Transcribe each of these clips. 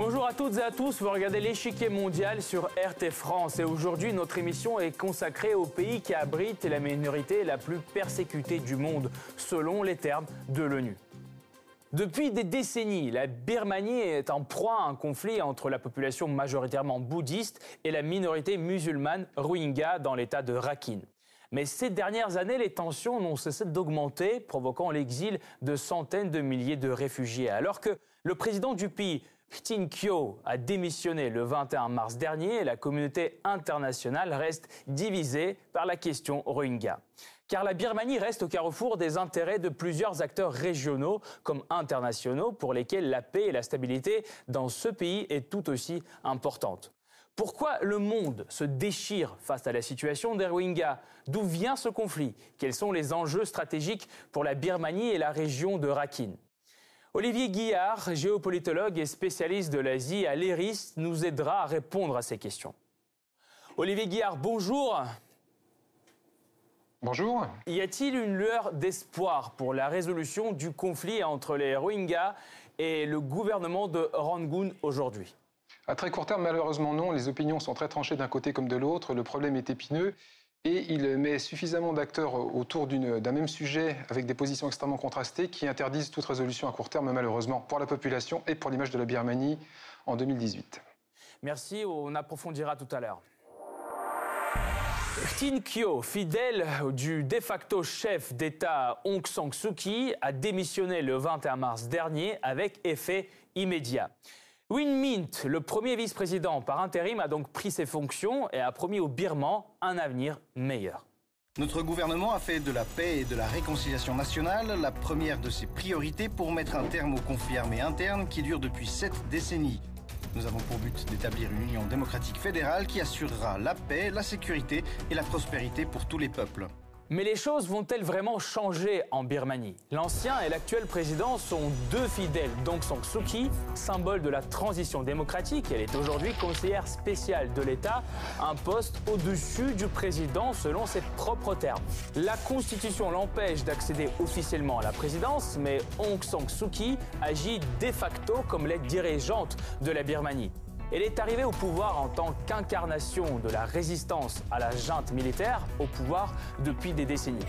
Bonjour à toutes et à tous, vous regardez l'échiquier mondial sur RT France et aujourd'hui notre émission est consacrée au pays qui abrite la minorité la plus persécutée du monde selon les termes de l'ONU. Depuis des décennies, la Birmanie est en proie à un conflit entre la population majoritairement bouddhiste et la minorité musulmane rohingya dans l'état de Rakhine. Mais ces dernières années, les tensions n'ont cessé d'augmenter, provoquant l'exil de centaines de milliers de réfugiés. Alors que le président du pays, Ptin Kyo, a démissionné le 21 mars dernier, la communauté internationale reste divisée par la question Rohingya. Car la Birmanie reste au carrefour des intérêts de plusieurs acteurs régionaux comme internationaux pour lesquels la paix et la stabilité dans ce pays est tout aussi importante. Pourquoi le monde se déchire face à la situation des Rohingyas? D'où vient ce conflit? Quels sont les enjeux stratégiques pour la Birmanie et la région de Rakhine? Olivier Guillard, géopolitologue et spécialiste de l'Asie à l'ERIS, nous aidera à répondre à ces questions. Olivier Guillard, bonjour. Bonjour. Y a-t-il une lueur d'espoir pour la résolution du conflit entre les Rohingyas et le gouvernement de Rangoon aujourd'hui? À très court terme, malheureusement non. Les opinions sont très tranchées d'un côté comme de l'autre. Le problème est épineux. Et il met suffisamment d'acteurs autour d'un même sujet avec des positions extrêmement contrastées qui interdisent toute résolution à court terme, malheureusement, pour la population et pour l'image de la Birmanie en 2018. Merci, on approfondira tout à l'heure. Tin Kyo, fidèle du de facto chef d'État Aung San Suu Kyi, a démissionné le 21 mars dernier avec effet immédiat. Win Mint, le premier vice-président par intérim, a donc pris ses fonctions et a promis aux Birmans un avenir meilleur. Notre gouvernement a fait de la paix et de la réconciliation nationale la première de ses priorités pour mettre un terme au conflit armé interne qui dure depuis sept décennies. Nous avons pour but d'établir une union démocratique fédérale qui assurera la paix, la sécurité et la prospérité pour tous les peuples. Mais les choses vont-elles vraiment changer en Birmanie? L'ancien et l'actuel président sont deux fidèles d'Aung San Suu Kyi, symbole de la transition démocratique. Elle est aujourd'hui conseillère spéciale de l'État, un poste au-dessus du président selon ses propres termes. La Constitution l'empêche d'accéder officiellement à la présidence, mais Aung San Suu Kyi agit de facto comme l'aide dirigeante de la Birmanie. Elle est arrivée au pouvoir en tant qu'incarnation de la résistance à la junte militaire au pouvoir depuis des décennies.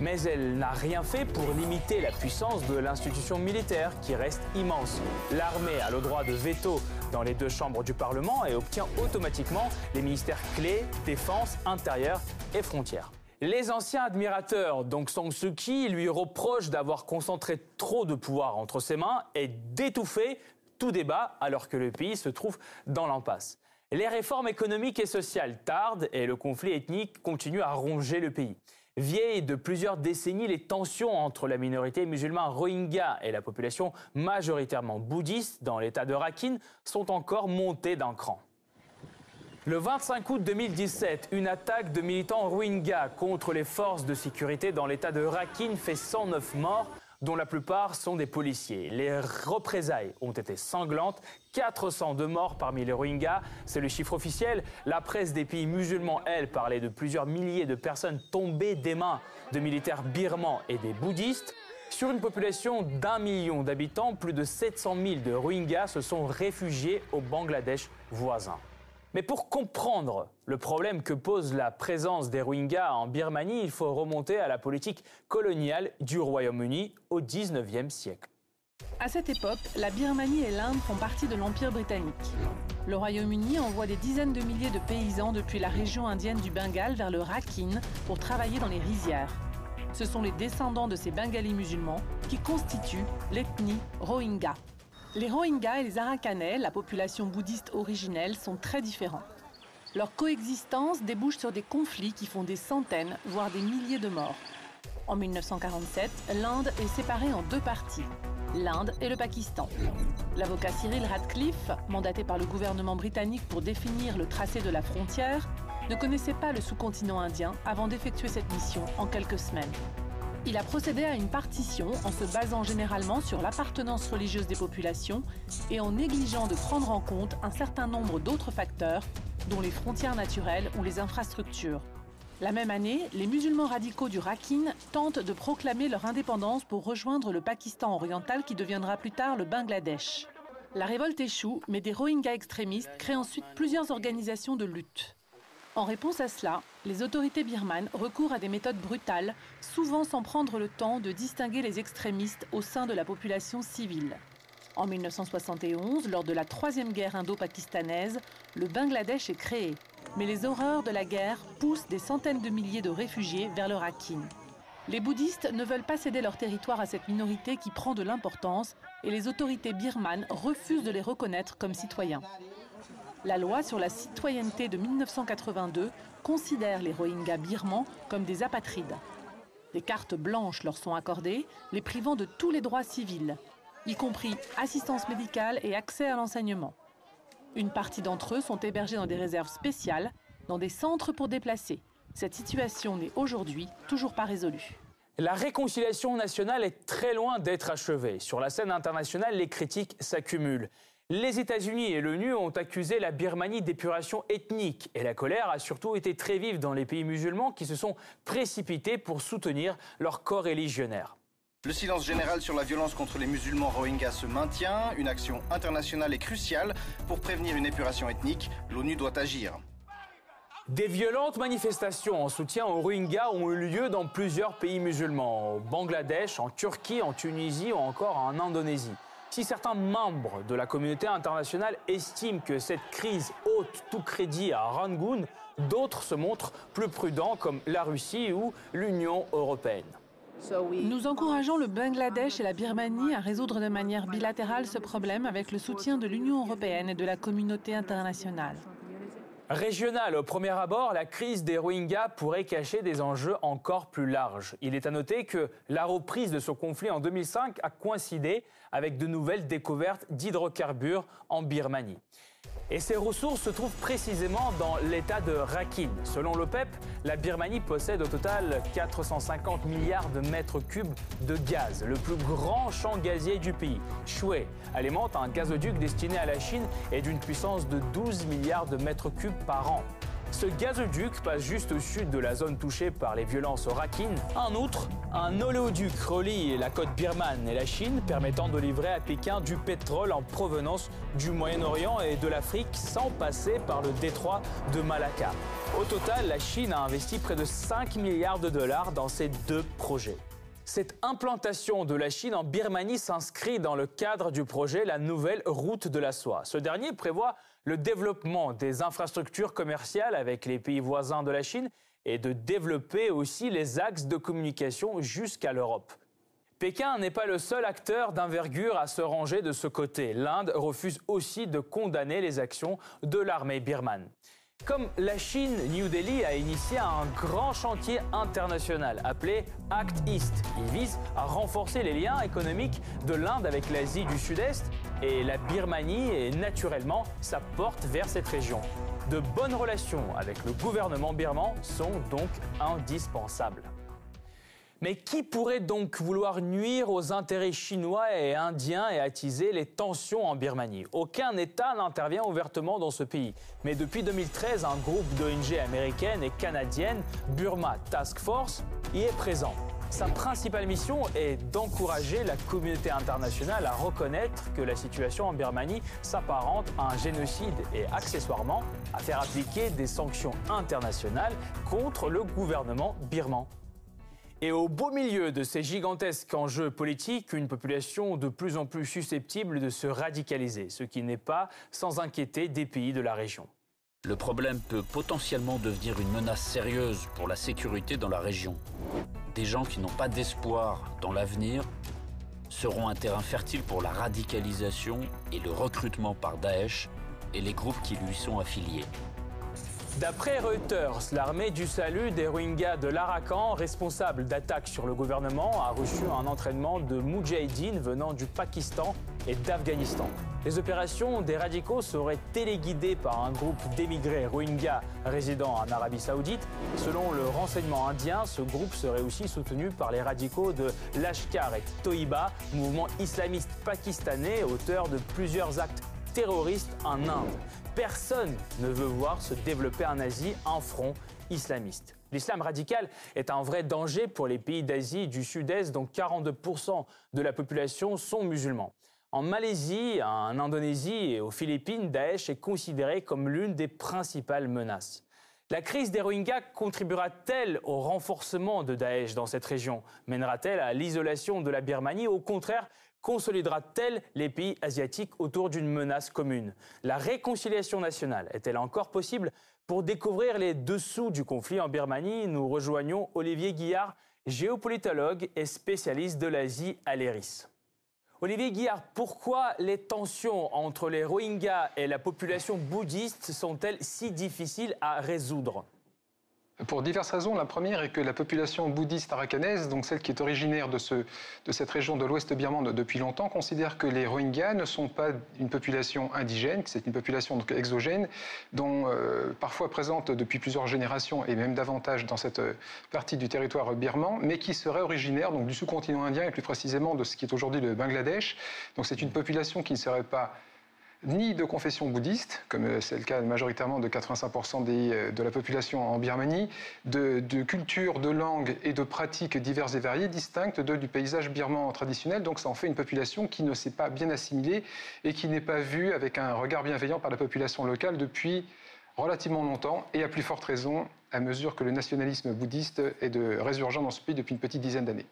Mais elle n'a rien fait pour limiter la puissance de l'institution militaire qui reste immense. L'armée a le droit de veto dans les deux chambres du Parlement et obtient automatiquement les ministères clés, défense, intérieur et frontières. Les anciens admirateurs d'Aung San Suu Kyi lui reprochent d'avoir concentré trop de pouvoir entre ses mains et d'étouffer tout débat alors que le pays se trouve dans l'impasse. Les réformes économiques et sociales tardent et le conflit ethnique continue à ronger le pays. Vieilles de plusieurs décennies, les tensions entre la minorité musulmane rohingya et la population majoritairement bouddhiste dans l'état de Rakhine sont encore montées d'un cran. Le 25 août 2017, une attaque de militants rohingyas contre les forces de sécurité dans l'état de Rakhine fait 109 morts, dont la plupart sont des policiers. Les représailles ont été sanglantes. 402 morts parmi les Rohingyas, c'est le chiffre officiel. La presse des pays musulmans, elle, parlait de plusieurs milliers de personnes tombées des mains de militaires birmans et des bouddhistes. Sur une population d'un million d'habitants, plus de 700 000 de Rohingyas se sont réfugiés au Bangladesh voisin. Mais pour comprendre le problème que pose la présence des Rohingyas en Birmanie, il faut remonter à la politique coloniale du Royaume-Uni au XIXe siècle. À cette époque, la Birmanie et l'Inde font partie de l'Empire britannique. Le Royaume-Uni envoie des dizaines de milliers de paysans depuis la région indienne du Bengale vers le Rakhine pour travailler dans les rizières. Ce sont les descendants de ces Bengalis musulmans qui constituent l'ethnie Rohingya. Les Rohingyas et les Arakanais, la population bouddhiste originelle, sont très différents. Leur coexistence débouche sur des conflits qui font des centaines, voire des milliers de morts. En 1947, l'Inde est séparée en deux parties, l'Inde et le Pakistan. L'avocat Cyril Radcliffe, mandaté par le gouvernement britannique pour définir le tracé de la frontière, ne connaissait pas le sous-continent indien avant d'effectuer cette mission en quelques semaines. Il a procédé à une partition en se basant généralement sur l'appartenance religieuse des populations et en négligeant de prendre en compte un certain nombre d'autres facteurs, dont les frontières naturelles ou les infrastructures. La même année, les musulmans radicaux du Rakhine tentent de proclamer leur indépendance pour rejoindre le Pakistan oriental qui deviendra plus tard le Bangladesh. La révolte échoue, mais des Rohingyas extrémistes créent ensuite plusieurs organisations de lutte. En réponse à cela, les autorités birmanes recourent à des méthodes brutales, souvent sans prendre le temps de distinguer les extrémistes au sein de la population civile. En 1971, lors de la troisième guerre indo-pakistanaise, le Bangladesh est créé. Mais les horreurs de la guerre poussent des centaines de milliers de réfugiés vers le Rakhine. Les bouddhistes ne veulent pas céder leur territoire à cette minorité qui prend de l'importance et les autorités birmanes refusent de les reconnaître comme citoyens. La loi sur la citoyenneté de 1982 considère les Rohingyas birmans comme des apatrides. Des cartes blanches leur sont accordées, les privant de tous les droits civils, y compris assistance médicale et accès à l'enseignement. Une partie d'entre eux sont hébergés dans des réserves spéciales, dans des centres pour déplacés. Cette situation n'est aujourd'hui toujours pas résolue. La réconciliation nationale est très loin d'être achevée. Sur la scène internationale, les critiques s'accumulent. Les États-Unis et l'ONU ont accusé la Birmanie d'épuration ethnique et la colère a surtout été très vive dans les pays musulmans qui se sont précipités pour soutenir leur corps religionnaire. Le silence général sur la violence contre les musulmans rohingyas se maintient. Une action internationale est cruciale. Pour prévenir une épuration ethnique, l'ONU doit agir. Des violentes manifestations en soutien aux Rohingyas ont eu lieu dans plusieurs pays musulmans, au Bangladesh, en Turquie, en Tunisie ou encore en Indonésie. Si certains membres de la communauté internationale estiment que cette crise ôte tout crédit à Rangoon, d'autres se montrent plus prudents comme la Russie ou l'Union européenne. Nous encourageons le Bangladesh et la Birmanie à résoudre de manière bilatérale ce problème avec le soutien de l'Union européenne et de la communauté internationale. Régional, au premier abord, la crise des Rohingyas pourrait cacher des enjeux encore plus larges. Il est à noter que la reprise de ce conflit en 2005 a coïncidé avec de nouvelles découvertes d'hydrocarbures en Birmanie. Et ces ressources se trouvent précisément dans l'état de Rakhine. Selon l'OPEP, la Birmanie possède au total 450 milliards de mètres cubes de gaz, le plus grand champ gazier du pays. Shui alimente un gazoduc destiné à la Chine et d'une puissance de 12 milliards de mètres cubes par an. Ce gazoduc passe juste au sud de la zone touchée par les violences au Rakhine. En outre, un oléoduc relie la côte birmane et la Chine, permettant de livrer à Pékin du pétrole en provenance du Moyen-Orient et de l'Afrique sans passer par le détroit de Malacca. Au total, la Chine a investi près de 5 milliards de dollars dans ces deux projets. Cette implantation de la Chine en Birmanie s'inscrit dans le cadre du projet La Nouvelle Route de la Soie. Ce dernier prévoit le développement des infrastructures commerciales avec les pays voisins de la Chine et de développer aussi les axes de communication jusqu'à l'Europe. Pékin n'est pas le seul acteur d'envergure à se ranger de ce côté. L'Inde refuse aussi de condamner les actions de l'armée birmane. Comme la Chine, New Delhi a initié un grand chantier international appelé Act East. Il vise à renforcer les liens économiques de l'Inde avec l'Asie du Sud-Est et la Birmanie et naturellement sa porte vers cette région. De bonnes relations avec le gouvernement birman sont donc indispensables. Mais qui pourrait donc vouloir nuire aux intérêts chinois et indiens et attiser les tensions en Birmanie? Aucun État n'intervient ouvertement dans ce pays. Mais depuis 2013, un groupe d'ONG américaines et canadiennes, Burma Task Force, y est présent. Sa principale mission est d'encourager la communauté internationale à reconnaître que la situation en Birmanie s'apparente à un génocide et accessoirement à faire appliquer des sanctions internationales contre le gouvernement birman. Et au beau milieu de ces gigantesques enjeux politiques, une population de plus en plus susceptible de se radicaliser, ce qui n'est pas sans inquiéter des pays de la région. Le problème peut potentiellement devenir une menace sérieuse pour la sécurité dans la région. Des gens qui n'ont pas d'espoir dans l'avenir seront un terrain fertile pour la radicalisation et le recrutement par Daesh et les groupes qui lui sont affiliés. D'après Reuters, l'armée du salut des Rohingyas de l'Arakan, responsable d'attaques sur le gouvernement, a reçu un entraînement de Moudjahidines venant du Pakistan et d'Afghanistan. Les opérations des radicaux seraient téléguidées par un groupe d'émigrés Rohingyas résidant en Arabie Saoudite. Selon le renseignement indien, ce groupe serait aussi soutenu par les radicaux de Lashkar et Toiba, mouvement islamiste pakistanais, auteur de plusieurs actes terroristes en Inde. Personne ne veut voir se développer en Asie un front islamiste. L'islam radical est un vrai danger pour les pays d'Asie du Sud-Est dont 42% de la population sont musulmans. En Malaisie, en Indonésie et aux Philippines, Daesh est considéré comme l'une des principales menaces. La crise des Rohingyas contribuera-t-elle au renforcement de Daesh dans cette région? Mènera-t-elle à l'isolation de la Birmanie? Au contraire, consolidera-t-elle les pays asiatiques autour d'une menace commune? La réconciliation nationale est-elle encore possible Pour découvrir les dessous du conflit en Birmanie, nous rejoignons Olivier Guillard, géopolitologue et spécialiste de l'Asie à l'ERIS. Olivier Guillard, pourquoi les tensions entre les Rohingyas et la population bouddhiste sont-elles si difficiles à résoudre? Pour diverses raisons. La première est que la population bouddhiste arakanaise, donc celle qui est originaire de, ce, de cette région de l'ouest birmane depuis longtemps, considère que les Rohingyas ne sont pas une population indigène, c'est une population donc exogène, dont euh, parfois présente depuis plusieurs générations et même davantage dans cette euh, partie du territoire birman, mais qui serait originaire donc du sous-continent indien et plus précisément de ce qui est aujourd'hui le Bangladesh. Donc c'est une population qui ne serait pas ni de confession bouddhiste, comme euh, c'est le cas majoritairement de 85% euh, de la population en Birmanie, de, culture, de langue et de pratiques diverses et variées distinctes de, du paysage birman traditionnel. Donc ça en fait une population qui ne s'est pas bien assimilée et qui n'est pas vue avec un regard bienveillant par la population locale depuis relativement longtemps et à plus forte raison à mesure que le nationalisme bouddhiste est de résurgent dans ce pays depuis une petite dizaine d'années.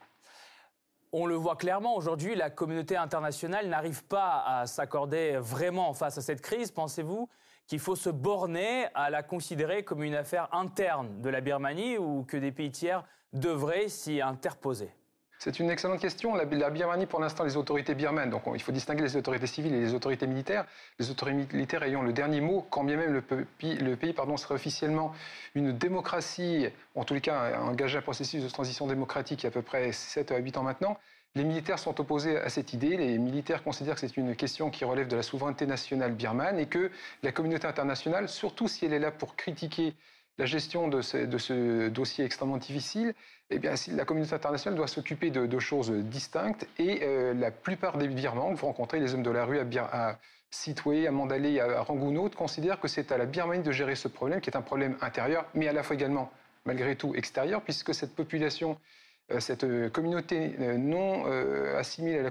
On le voit clairement, aujourd'hui, la communauté internationale n'arrive pas à s'accorder vraiment face à cette crise. Pensez-vous qu'il faut se borner à la considérer comme une affaire interne de la Birmanie ou que des pays tiers devraient s'y interposer? C'est une excellente question. La, Birmanie, pour l'instant, les autorités birmanes, donc il faut distinguer les autorités civiles et les autorités militaires. Les autorités militaires ayant le dernier mot, quand bien même le, pays, pardon, serait officiellement une démocratie, en tous les cas engagé un processus de transition démocratique il y a à peu près 7 à 8 ans maintenant. Les militaires sont opposés à cette idée. Les militaires considèrent que c'est une question qui relève de la souveraineté nationale birmane et que la communauté internationale, surtout si elle est là pour critiquer la gestion de ce, dossier extrêmement difficile, eh bien, la communauté internationale doit s'occuper de, choses distinctes et euh, la plupart des Birmans, vous rencontrez les hommes de la rue à, Bir à Sitwe, à Mandalay, à Rangoon, considèrent que c'est à la Birmanie de gérer ce problème, qui est un problème intérieur, mais à la fois également, malgré tout, extérieur, puisque cette population euh, cette communauté euh, non assimilée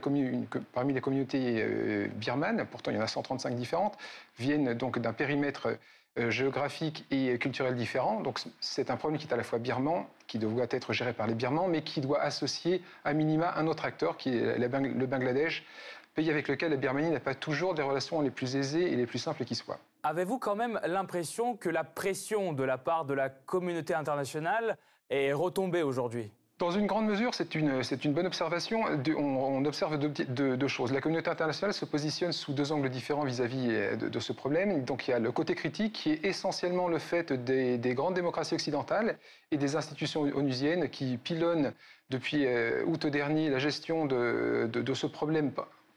parmi les communautés birmanes, pourtant il y en a 135 différentes, viennent donc d'un périmètre géographiques et culturels différents. Donc c'est un problème qui est à la fois birman, qui doit être géré par les birmans, mais qui doit associer à minima un autre acteur, qui est le Bangladesh, pays avec lequel la Birmanie n'a pas toujours des relations les plus aisées et les plus simples qui soient. Avez-vous quand même l'impression que la pression de la part de la communauté internationale est retombée aujourd'hui? Dans une grande mesure, c'est une, bonne observation. On, observe deux, choses. La communauté internationale se positionne sous deux angles différents vis-à-vis euh, de, ce problème. Donc il y a le côté critique qui est essentiellement le fait des, grandes démocraties occidentales et des institutions onusiennes qui pilonnent depuis euh, août dernier la gestion de ce problème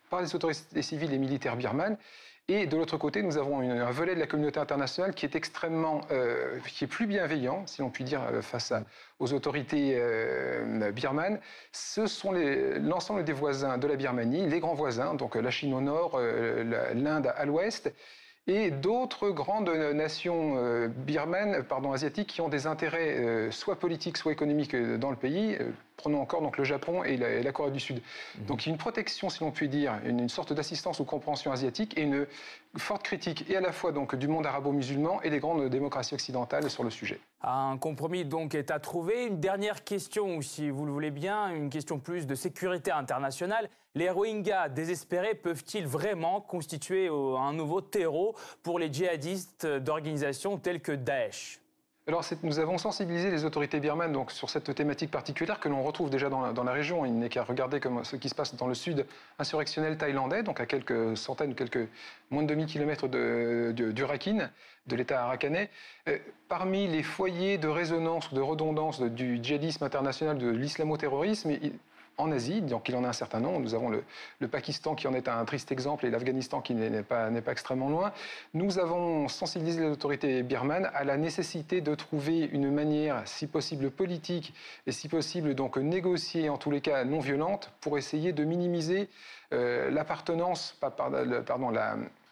par les autorités civiles et militaires birmanes et de l'autre côté, nous avons un volet de la communauté internationale qui est extrêmement, euh, qui est plus bienveillant, si l'on peut dire, euh, face aux autorités euh, birmanes. Ce sont l'ensemble des voisins de la Birmanie, les grands voisins, donc la Chine au nord, l'Inde à l'ouest, et d'autres grandes nations euh, birmanes, pardon, asiatiques, qui ont des intérêts euh, soit politiques, soit économiques euh, dans le pays. Prenons encore donc le Japon et la, Corée du Sud. Mhm. Donc il y a une protection, si l'on peut dire, une, sorte d'assistance ou compréhension asiatique et une forte critique et à la fois donc du monde arabo-musulman et des grandes démocraties occidentales sur le sujet. Un compromis donc est à trouver. Une dernière question, ou si vous le voulez bien, une question plus de sécurité internationale. Les Rohingyas désespérés peuvent-ils vraiment constituer un nouveau terreau pour les djihadistes d'organisations telles que Daesh alors, nous avons sensibilisé les autorités birmanes donc, sur cette thématique particulière que l'on retrouve déjà dans la, région. Il n'est qu'à regarder ce qui se passe dans le sud insurrectionnel thaïlandais, donc à quelques centaines, quelques moins de 2000 kilomètres de, du Rakhine, de l'État arakanais. Euh, parmi les foyers de résonance ou de redondance du djihadisme international, de l'islamo-terrorisme, en Asie, donc il en a un certain nombre. Nous avons le, Pakistan qui en est un triste exemple et l'Afghanistan qui n'est pas, pas, extrêmement loin. Nous avons sensibilisé les autorités birmanes à la nécessité de trouver une manière, si possible politique et si possible donc négociée, en tous les cas non violente, pour essayer de minimiser euh, l'appartenance, pardon,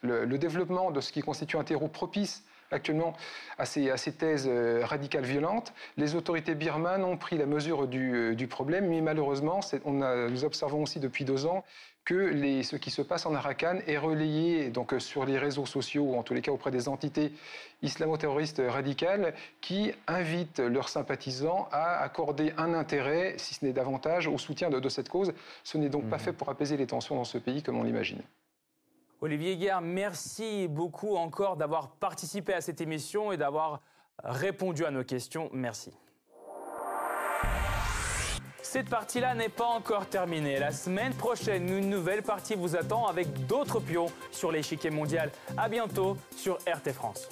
le, le développement de ce qui constitue un terreau propice actuellement à ces, thèses euh, radicales violentes. Les autorités birmanes ont pris la mesure du, euh, problème, mais malheureusement, on nous observons aussi depuis deux ans que ce qui se passe en Arakan est relayé donc, sur les réseaux sociaux, ou en tous les cas auprès des entités islamo-terroristes radicales, qui invitent leurs sympathisants à accorder un intérêt, si ce n'est davantage, au soutien de, cette cause. Ce n'est donc pas mhm. fait pour apaiser les tensions dans ce pays comme on l'imagine. Olivier Guerre, merci beaucoup encore d'avoir participé à cette émission et d'avoir répondu à nos questions. Merci. Cette partie-là n'est pas encore terminée. La semaine prochaine, une nouvelle partie vous attend avec d'autres pions sur l'échiquier mondial. À bientôt sur RT France.